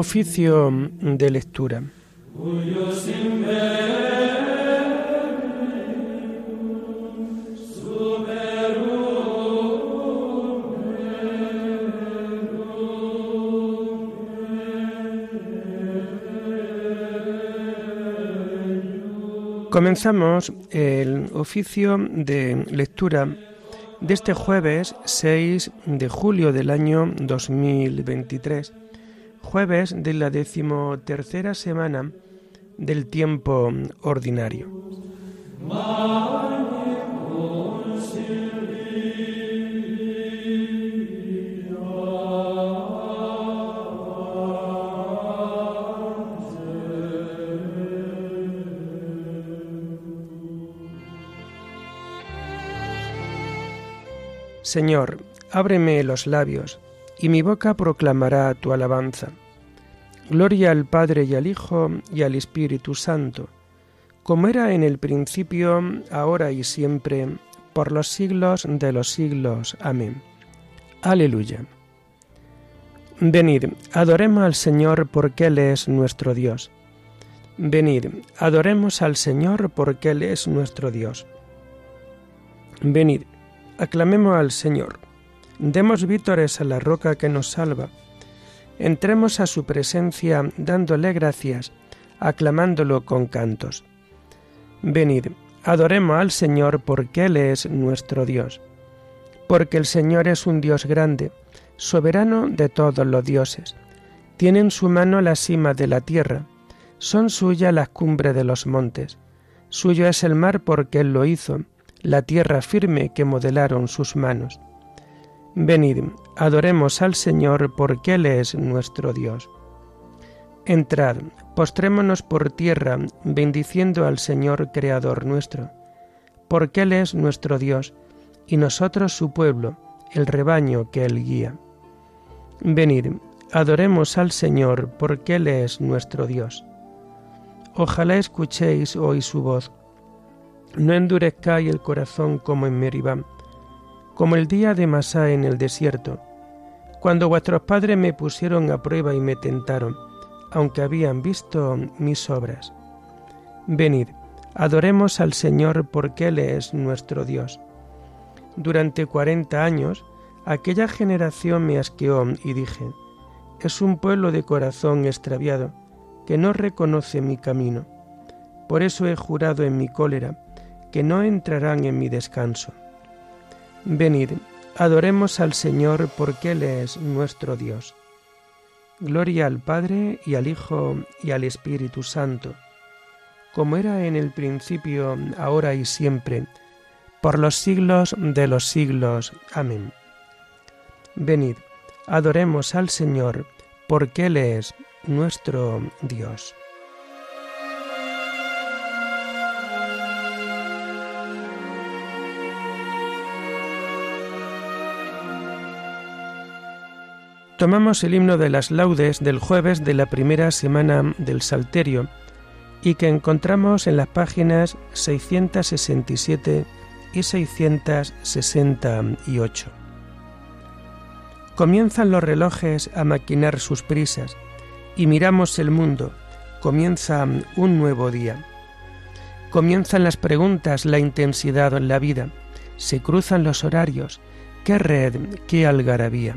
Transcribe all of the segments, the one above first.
Oficio de lectura. Comenzamos el oficio de lectura de este jueves 6 de julio del año 2023, jueves de la decimotercera semana del tiempo ordinario. Señor, ábreme los labios, y mi boca proclamará tu alabanza. Gloria al Padre y al Hijo y al Espíritu Santo, como era en el principio, ahora y siempre, por los siglos de los siglos. Amén. Aleluya. Venid, adoremos al Señor porque Él es nuestro Dios. Venid, adoremos al Señor porque Él es nuestro Dios. Venid, Aclamemos al Señor. Demos vítores a la roca que nos salva. Entremos a su presencia dándole gracias, aclamándolo con cantos. Venid, adoremos al Señor porque Él es nuestro Dios. Porque el Señor es un Dios grande, soberano de todos los dioses. Tiene en su mano la cima de la tierra, son suyas las cumbres de los montes. Suyo es el mar porque Él lo hizo la tierra firme que modelaron sus manos. Venid, adoremos al Señor porque Él es nuestro Dios. Entrad, postrémonos por tierra, bendiciendo al Señor Creador nuestro, porque Él es nuestro Dios, y nosotros su pueblo, el rebaño que Él guía. Venid, adoremos al Señor, porque Él es nuestro Dios. Ojalá escuchéis hoy su voz no endurezcáis el corazón como en Meribá, como el día de Masá en el desierto, cuando vuestros padres me pusieron a prueba y me tentaron, aunque habían visto mis obras. Venid, adoremos al Señor porque Él es nuestro Dios. Durante cuarenta años, aquella generación me asqueó y dije, es un pueblo de corazón extraviado, que no reconoce mi camino. Por eso he jurado en mi cólera, que no entrarán en mi descanso. Venid, adoremos al Señor porque Él es nuestro Dios. Gloria al Padre y al Hijo y al Espíritu Santo, como era en el principio, ahora y siempre, por los siglos de los siglos. Amén. Venid, adoremos al Señor porque Él es nuestro Dios. Tomamos el himno de las laudes del jueves de la primera semana del Salterio y que encontramos en las páginas 667 y 668. Comienzan los relojes a maquinar sus prisas y miramos el mundo, comienza un nuevo día. Comienzan las preguntas, la intensidad, la vida, se cruzan los horarios, qué red, qué algarabía.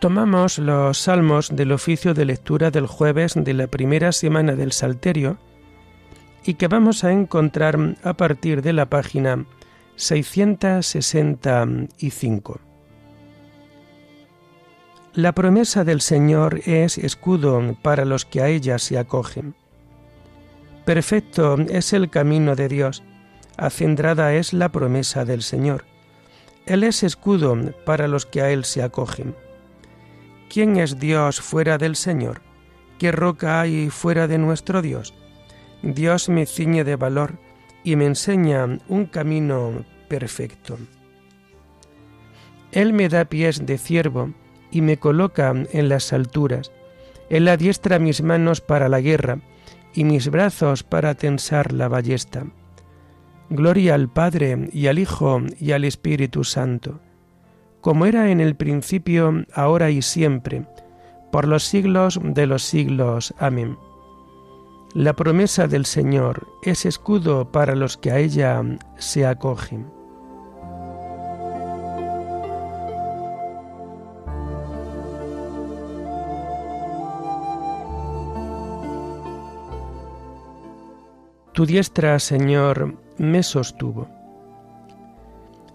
Tomamos los salmos del oficio de lectura del jueves de la primera semana del Salterio y que vamos a encontrar a partir de la página 665. La promesa del Señor es escudo para los que a ella se acogen. Perfecto es el camino de Dios, acendrada es la promesa del Señor. Él es escudo para los que a Él se acogen ¿quién es Dios fuera del Señor? ¿Qué roca hay fuera de nuestro Dios? Dios me ciñe de valor y me enseña un camino perfecto. Él me da pies de ciervo y me coloca en las alturas. Él adiestra mis manos para la guerra y mis brazos para tensar la ballesta. Gloria al Padre y al Hijo y al Espíritu Santo, como era en el principio, ahora y siempre, por los siglos de los siglos. Amén. La promesa del Señor es escudo para los que a ella se acogen. Tu diestra, Señor, me sostuvo.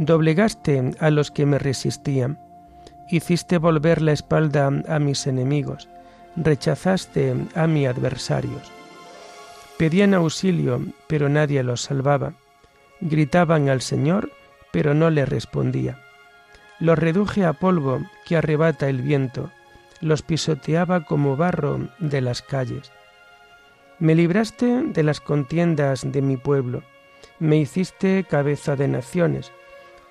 doblegaste a los que me resistían, hiciste volver la espalda a mis enemigos, rechazaste a mis adversarios. Pedían auxilio, pero nadie los salvaba. Gritaban al Señor, pero no le respondía. Los reduje a polvo que arrebata el viento, los pisoteaba como barro de las calles. Me libraste de las contiendas de mi pueblo, me hiciste cabeza de naciones,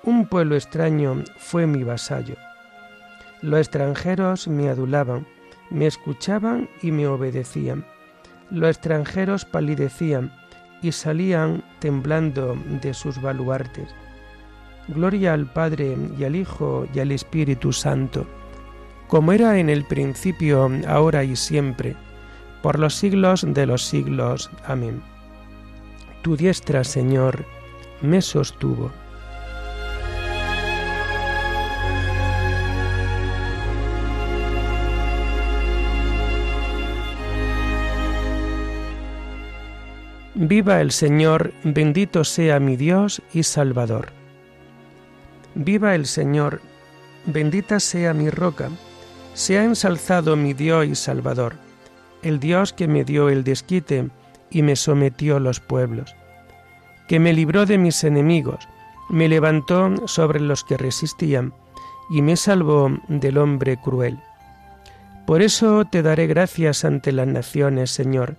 un pueblo extraño fue mi vasallo. Los extranjeros me adulaban, me escuchaban y me obedecían. Los extranjeros palidecían y salían temblando de sus baluartes. Gloria al Padre y al Hijo y al Espíritu Santo, como era en el principio, ahora y siempre, por los siglos de los siglos. Amén. Tu diestra, Señor, me sostuvo. Viva el Señor, bendito sea mi Dios y Salvador. Viva el Señor, bendita sea mi roca, sea ensalzado mi Dios y Salvador, el Dios que me dio el desquite y me sometió los pueblos, que me libró de mis enemigos, me levantó sobre los que resistían, y me salvó del hombre cruel. Por eso te daré gracias ante las naciones, Señor,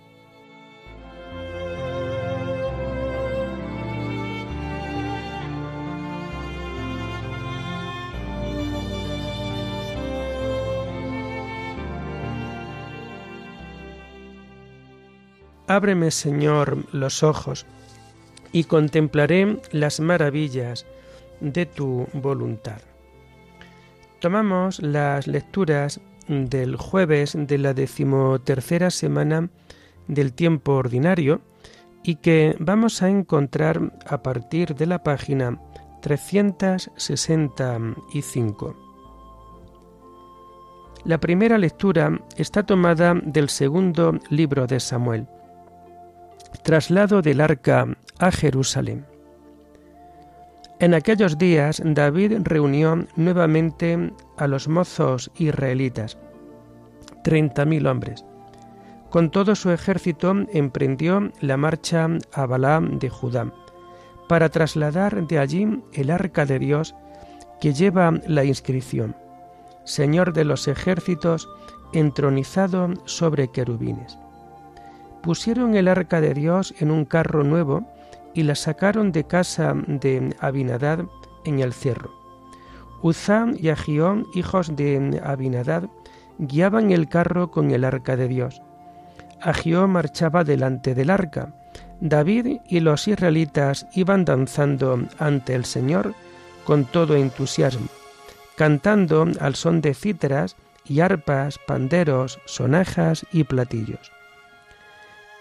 Ábreme, Señor, los ojos, y contemplaré las maravillas de tu voluntad. Tomamos las lecturas del jueves de la decimotercera semana del tiempo ordinario y que vamos a encontrar a partir de la página 365. La primera lectura está tomada del segundo libro de Samuel traslado del arca a Jerusalén. En aquellos días David reunió nuevamente a los mozos israelitas, treinta mil hombres. Con todo su ejército emprendió la marcha a Balaam de Judá, para trasladar de allí el arca de Dios que lleva la inscripción, Señor de los ejércitos, entronizado sobre querubines pusieron el arca de Dios en un carro nuevo y la sacaron de casa de Abinadad en el cerro. Uzá y Agión, hijos de Abinadad, guiaban el carro con el arca de Dios. Agio marchaba delante del arca. David y los israelitas iban danzando ante el Señor con todo entusiasmo, cantando al son de cítaras y arpas, panderos, sonajas y platillos.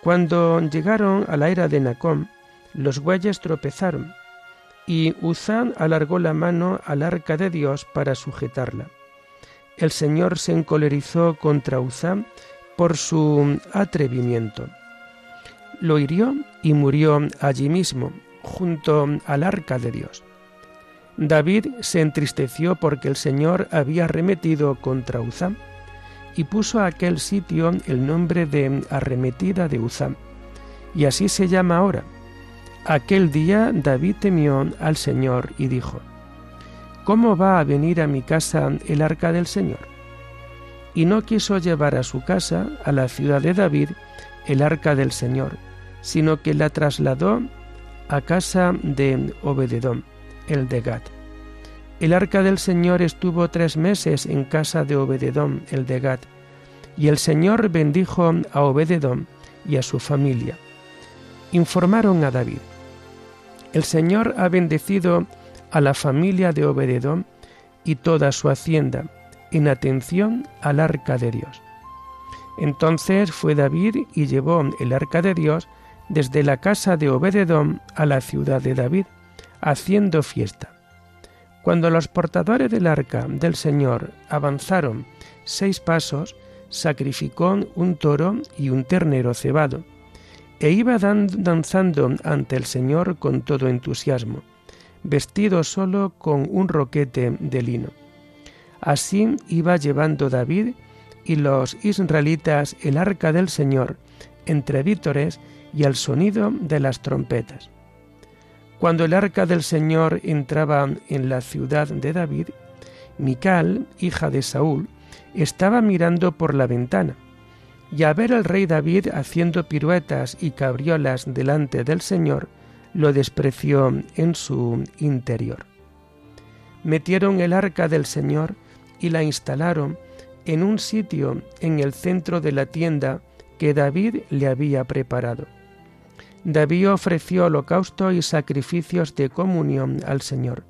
Cuando llegaron a la era de Nacón, los bueyes tropezaron, y Uzán alargó la mano al arca de Dios para sujetarla. El Señor se encolerizó contra Uzán por su atrevimiento. Lo hirió y murió allí mismo, junto al arca de Dios. David se entristeció porque el Señor había arremetido contra Uzán y puso a aquel sitio el nombre de arremetida de Uzán. Y así se llama ahora. Aquel día David temió al Señor y dijo, ¿Cómo va a venir a mi casa el arca del Señor? Y no quiso llevar a su casa, a la ciudad de David, el arca del Señor, sino que la trasladó a casa de Obededón el de Gad. El arca del Señor estuvo tres meses en casa de Obededón, el de Gad, y el Señor bendijo a Obededón y a su familia. Informaron a David. El Señor ha bendecido a la familia de Obededón y toda su hacienda, en atención al arca de Dios. Entonces fue David y llevó el arca de Dios desde la casa de Obededón a la ciudad de David, haciendo fiesta. Cuando los portadores del arca del Señor avanzaron seis pasos, sacrificó un toro y un ternero cebado, e iba danzando ante el Señor con todo entusiasmo, vestido solo con un roquete de lino. Así iba llevando David y los israelitas el arca del Señor entre vítores y al sonido de las trompetas. Cuando el arca del Señor entraba en la ciudad de David, Mical, hija de Saúl, estaba mirando por la ventana, y a ver al rey David haciendo piruetas y cabriolas delante del Señor, lo despreció en su interior. Metieron el arca del Señor y la instalaron en un sitio en el centro de la tienda que David le había preparado. David ofreció holocausto y sacrificios de comunión al Señor,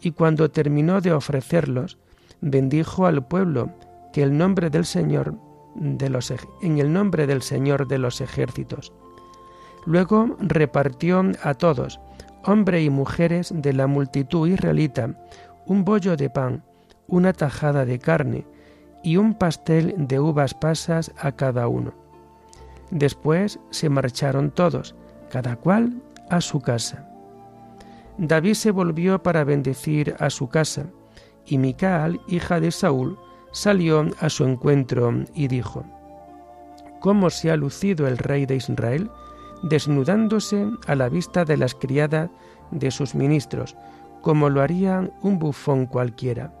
y cuando terminó de ofrecerlos, bendijo al pueblo que el nombre del Señor de los, en el nombre del Señor de los ejércitos. Luego repartió a todos, hombres y mujeres de la multitud israelita, un bollo de pan, una tajada de carne y un pastel de uvas pasas a cada uno. Después se marcharon todos, cada cual a su casa. David se volvió para bendecir a su casa, y Micaal, hija de Saúl, salió a su encuentro y dijo, ¿Cómo se ha lucido el rey de Israel, desnudándose a la vista de las criadas de sus ministros, como lo haría un bufón cualquiera?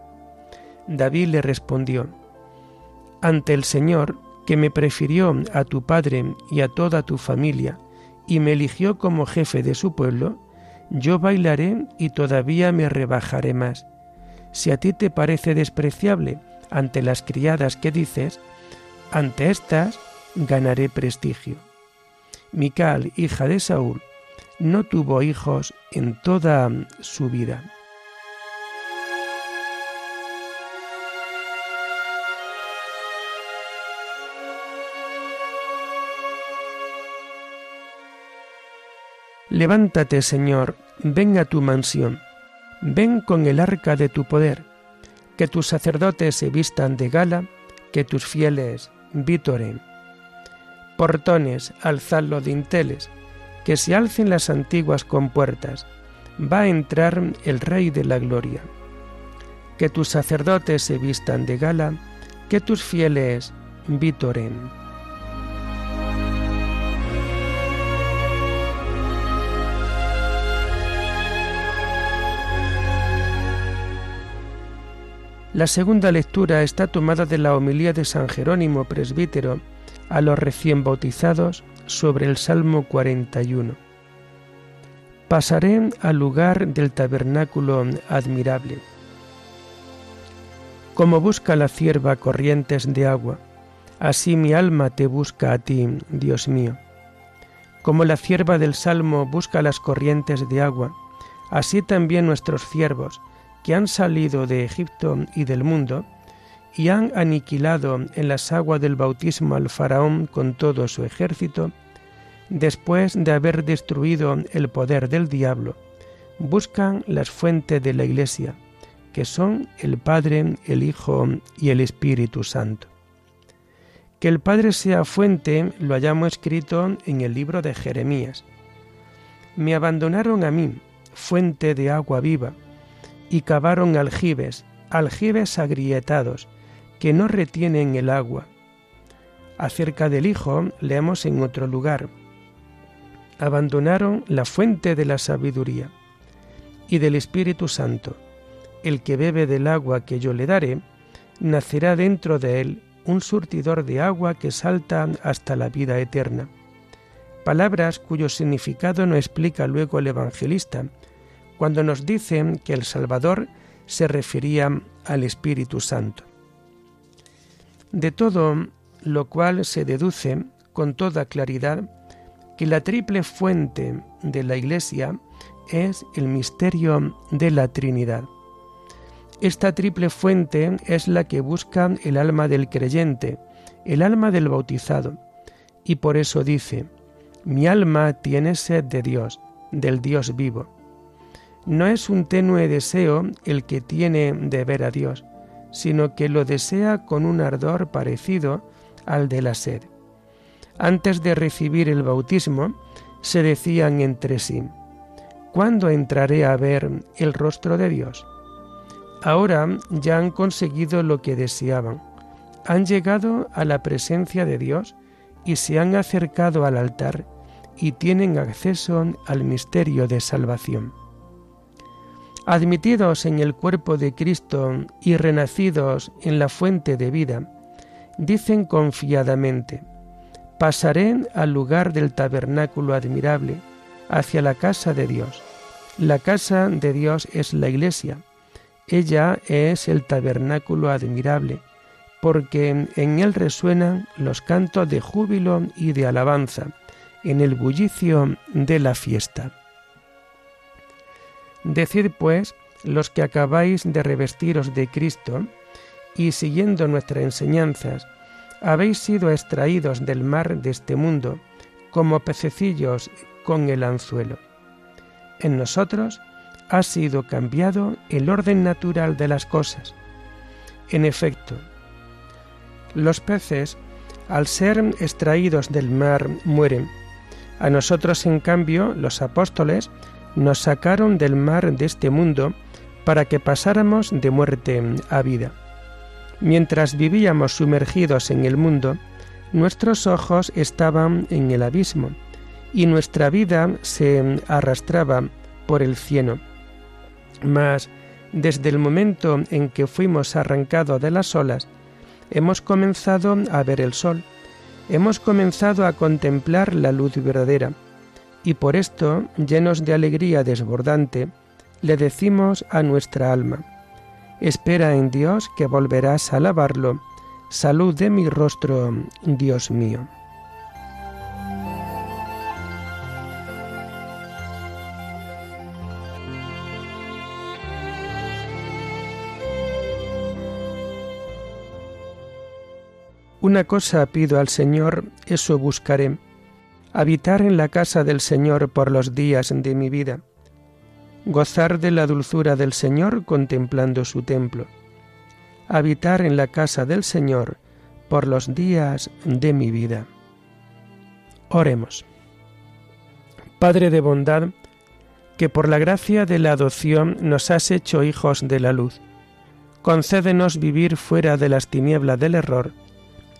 David le respondió, Ante el Señor, que me prefirió a tu padre y a toda tu familia, y me eligió como jefe de su pueblo, yo bailaré y todavía me rebajaré más. Si a ti te parece despreciable ante las criadas que dices, ante estas ganaré prestigio. Mical, hija de Saúl, no tuvo hijos en toda su vida. Levántate, Señor, ven a tu mansión, ven con el arca de tu poder, que tus sacerdotes se vistan de gala, que tus fieles vitoren. Portones, alzad los dinteles, que se alcen las antiguas compuertas, va a entrar el Rey de la Gloria. Que tus sacerdotes se vistan de gala, que tus fieles vitoren. La segunda lectura está tomada de la homilía de San Jerónimo, presbítero, a los recién bautizados sobre el Salmo 41. Pasaré al lugar del tabernáculo admirable. Como busca la cierva corrientes de agua, así mi alma te busca a ti, Dios mío. Como la cierva del Salmo busca las corrientes de agua, así también nuestros siervos, que han salido de Egipto y del mundo, y han aniquilado en las aguas del bautismo al faraón con todo su ejército, después de haber destruido el poder del diablo, buscan las fuentes de la Iglesia, que son el Padre, el Hijo y el Espíritu Santo. Que el Padre sea fuente lo hayamos escrito en el libro de Jeremías. Me abandonaron a mí, fuente de agua viva, y cavaron aljibes, aljibes agrietados, que no retienen el agua. Acerca del Hijo leemos en otro lugar. Abandonaron la fuente de la sabiduría y del Espíritu Santo. El que bebe del agua que yo le daré, nacerá dentro de él un surtidor de agua que salta hasta la vida eterna. Palabras cuyo significado no explica luego el evangelista, cuando nos dice que el Salvador se refería al Espíritu Santo. De todo lo cual se deduce con toda claridad que la triple fuente de la Iglesia es el misterio de la Trinidad. Esta triple fuente es la que busca el alma del creyente, el alma del bautizado, y por eso dice, mi alma tiene sed de Dios, del Dios vivo. No es un tenue deseo el que tiene de ver a Dios, sino que lo desea con un ardor parecido al de la sed. Antes de recibir el bautismo, se decían entre sí, ¿cuándo entraré a ver el rostro de Dios? Ahora ya han conseguido lo que deseaban, han llegado a la presencia de Dios y se han acercado al altar y tienen acceso al misterio de salvación admitidos en el cuerpo de Cristo y renacidos en la fuente de vida, dicen confiadamente, pasaré al lugar del tabernáculo admirable, hacia la casa de Dios. La casa de Dios es la iglesia, ella es el tabernáculo admirable, porque en él resuenan los cantos de júbilo y de alabanza, en el bullicio de la fiesta. Decid pues los que acabáis de revestiros de Cristo, y siguiendo nuestras enseñanzas, habéis sido extraídos del mar de este mundo, como pececillos con el anzuelo. En nosotros ha sido cambiado el orden natural de las cosas. En efecto, los peces, al ser extraídos del mar, mueren. A nosotros, en cambio, los apóstoles, nos sacaron del mar de este mundo para que pasáramos de muerte a vida. Mientras vivíamos sumergidos en el mundo, nuestros ojos estaban en el abismo y nuestra vida se arrastraba por el cielo. Mas, desde el momento en que fuimos arrancados de las olas, hemos comenzado a ver el sol, hemos comenzado a contemplar la luz verdadera, y por esto, llenos de alegría desbordante, le decimos a nuestra alma, espera en Dios que volverás a alabarlo, salud de mi rostro, Dios mío. Una cosa pido al Señor, eso buscaré habitar en la casa del Señor por los días de mi vida, gozar de la dulzura del Señor contemplando su templo, habitar en la casa del Señor por los días de mi vida. Oremos. Padre de bondad, que por la gracia de la adopción nos has hecho hijos de la luz, concédenos vivir fuera de las tinieblas del error,